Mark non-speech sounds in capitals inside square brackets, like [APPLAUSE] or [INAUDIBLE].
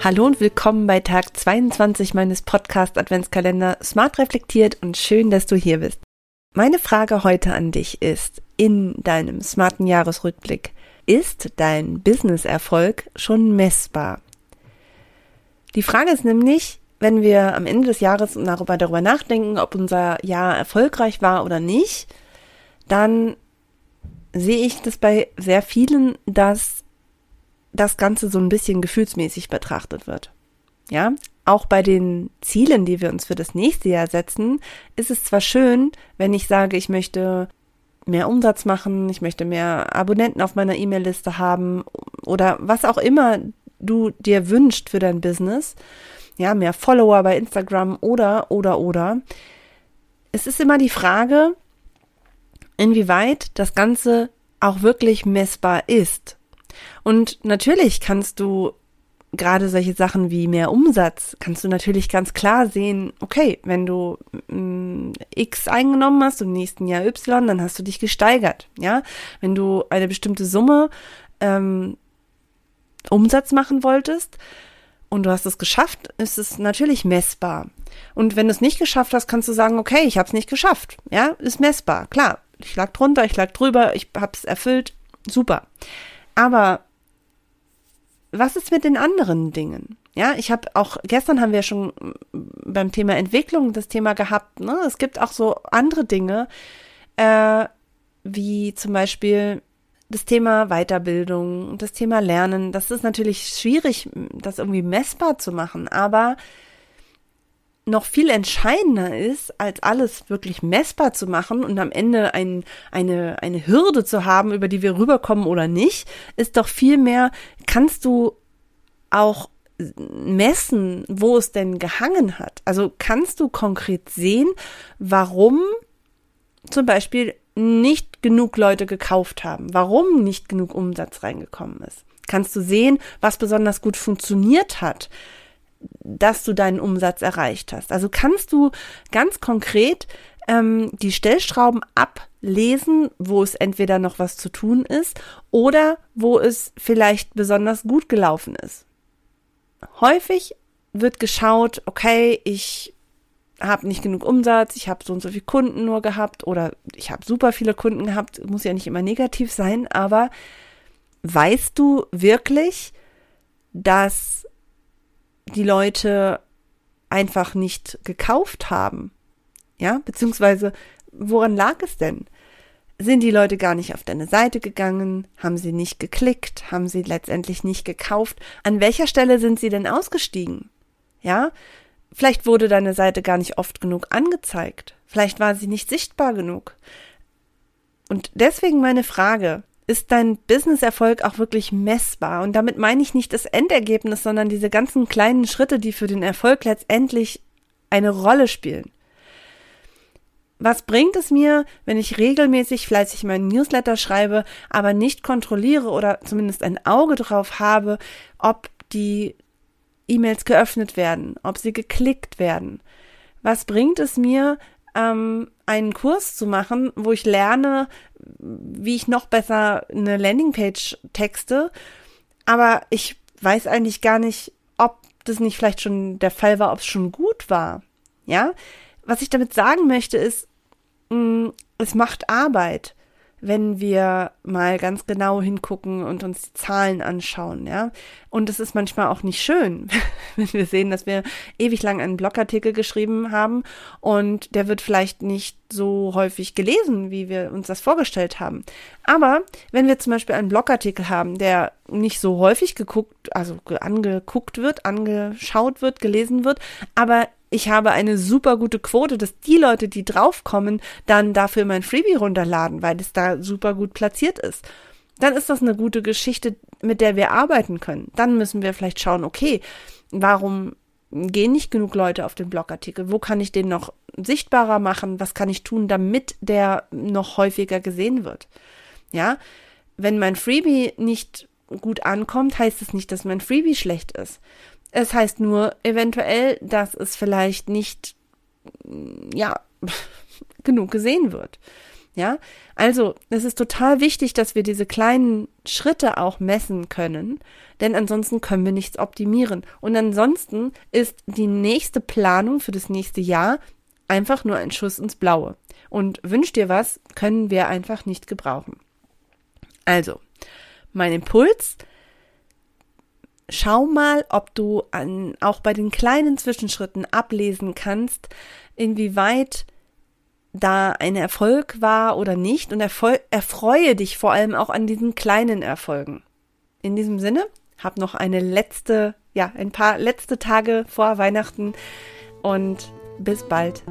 Hallo und willkommen bei Tag 22 meines Podcast Adventskalender Smart reflektiert und schön, dass du hier bist. Meine Frage heute an dich ist, in deinem smarten Jahresrückblick, ist dein Business-Erfolg schon messbar? Die Frage ist nämlich, wenn wir am Ende des Jahres darüber, darüber nachdenken, ob unser Jahr erfolgreich war oder nicht, dann sehe ich das bei sehr vielen, dass das Ganze so ein bisschen gefühlsmäßig betrachtet wird. Ja, auch bei den Zielen, die wir uns für das nächste Jahr setzen, ist es zwar schön, wenn ich sage, ich möchte mehr Umsatz machen, ich möchte mehr Abonnenten auf meiner E-Mail-Liste haben oder was auch immer du dir wünschst für dein Business, ja, mehr Follower bei Instagram oder, oder, oder. Es ist immer die Frage, inwieweit das Ganze auch wirklich messbar ist. Und natürlich kannst du gerade solche Sachen wie mehr Umsatz, kannst du natürlich ganz klar sehen, okay, wenn du mm, X eingenommen hast und im nächsten Jahr Y, dann hast du dich gesteigert, ja. Wenn du eine bestimmte Summe ähm, Umsatz machen wolltest und du hast es geschafft, ist es natürlich messbar. Und wenn du es nicht geschafft hast, kannst du sagen, okay, ich habe es nicht geschafft, ja, ist messbar, klar. Ich lag drunter, ich lag drüber, ich habe es erfüllt, super. Aber was ist mit den anderen Dingen? Ja, ich habe auch, gestern haben wir schon beim Thema Entwicklung das Thema gehabt, ne? Es gibt auch so andere Dinge, äh, wie zum Beispiel das Thema Weiterbildung, das Thema Lernen. Das ist natürlich schwierig, das irgendwie messbar zu machen, aber noch viel entscheidender ist, als alles wirklich messbar zu machen und am Ende ein, eine, eine Hürde zu haben, über die wir rüberkommen oder nicht, ist doch viel mehr, kannst du auch messen, wo es denn gehangen hat. Also kannst du konkret sehen, warum zum Beispiel nicht genug Leute gekauft haben, warum nicht genug Umsatz reingekommen ist. Kannst du sehen, was besonders gut funktioniert hat, dass du deinen Umsatz erreicht hast. Also kannst du ganz konkret ähm, die Stellschrauben ablesen, wo es entweder noch was zu tun ist oder wo es vielleicht besonders gut gelaufen ist. Häufig wird geschaut, okay, ich habe nicht genug Umsatz, ich habe so und so viele Kunden nur gehabt oder ich habe super viele Kunden gehabt, muss ja nicht immer negativ sein, aber weißt du wirklich, dass die Leute einfach nicht gekauft haben? Ja, beziehungsweise woran lag es denn? Sind die Leute gar nicht auf deine Seite gegangen? Haben sie nicht geklickt? Haben sie letztendlich nicht gekauft? An welcher Stelle sind sie denn ausgestiegen? Ja, vielleicht wurde deine Seite gar nicht oft genug angezeigt. Vielleicht war sie nicht sichtbar genug. Und deswegen meine Frage, ist dein Businesserfolg auch wirklich messbar? Und damit meine ich nicht das Endergebnis, sondern diese ganzen kleinen Schritte, die für den Erfolg letztendlich eine Rolle spielen. Was bringt es mir, wenn ich regelmäßig fleißig meinen Newsletter schreibe, aber nicht kontrolliere oder zumindest ein Auge drauf habe, ob die E-Mails geöffnet werden, ob sie geklickt werden? Was bringt es mir, ähm, einen Kurs zu machen, wo ich lerne, wie ich noch besser eine Landingpage texte, aber ich weiß eigentlich gar nicht, ob das nicht vielleicht schon der Fall war, ob es schon gut war. Ja, was ich damit sagen möchte ist, mh, mm, es macht Arbeit wenn wir mal ganz genau hingucken und uns die Zahlen anschauen, ja. Und es ist manchmal auch nicht schön, [LAUGHS] wenn wir sehen, dass wir ewig lang einen Blogartikel geschrieben haben und der wird vielleicht nicht so häufig gelesen, wie wir uns das vorgestellt haben. Aber wenn wir zum Beispiel einen Blogartikel haben, der nicht so häufig geguckt, also angeguckt wird, angeschaut wird, gelesen wird, aber ich habe eine super gute Quote, dass die Leute, die draufkommen, dann dafür mein Freebie runterladen, weil es da super gut platziert ist. dann ist das eine gute Geschichte, mit der wir arbeiten können. Dann müssen wir vielleicht schauen, okay, warum gehen nicht genug Leute auf den Blogartikel? Wo kann ich den noch sichtbarer machen? Was kann ich tun, damit der noch häufiger gesehen wird? Ja, wenn mein Freebie nicht gut ankommt, heißt es nicht, dass mein Freebie schlecht ist. Es heißt nur eventuell, dass es vielleicht nicht, ja, [LAUGHS] genug gesehen wird. Ja, also es ist total wichtig, dass wir diese kleinen Schritte auch messen können, denn ansonsten können wir nichts optimieren. Und ansonsten ist die nächste Planung für das nächste Jahr einfach nur ein Schuss ins Blaue. Und wünscht dir was, können wir einfach nicht gebrauchen. Also, mein Impuls, schau mal, ob du an, auch bei den kleinen Zwischenschritten ablesen kannst, inwieweit da ein Erfolg war oder nicht und erfol erfreue dich vor allem auch an diesen kleinen Erfolgen. In diesem Sinne, hab noch eine letzte, ja, ein paar letzte Tage vor Weihnachten und bis bald.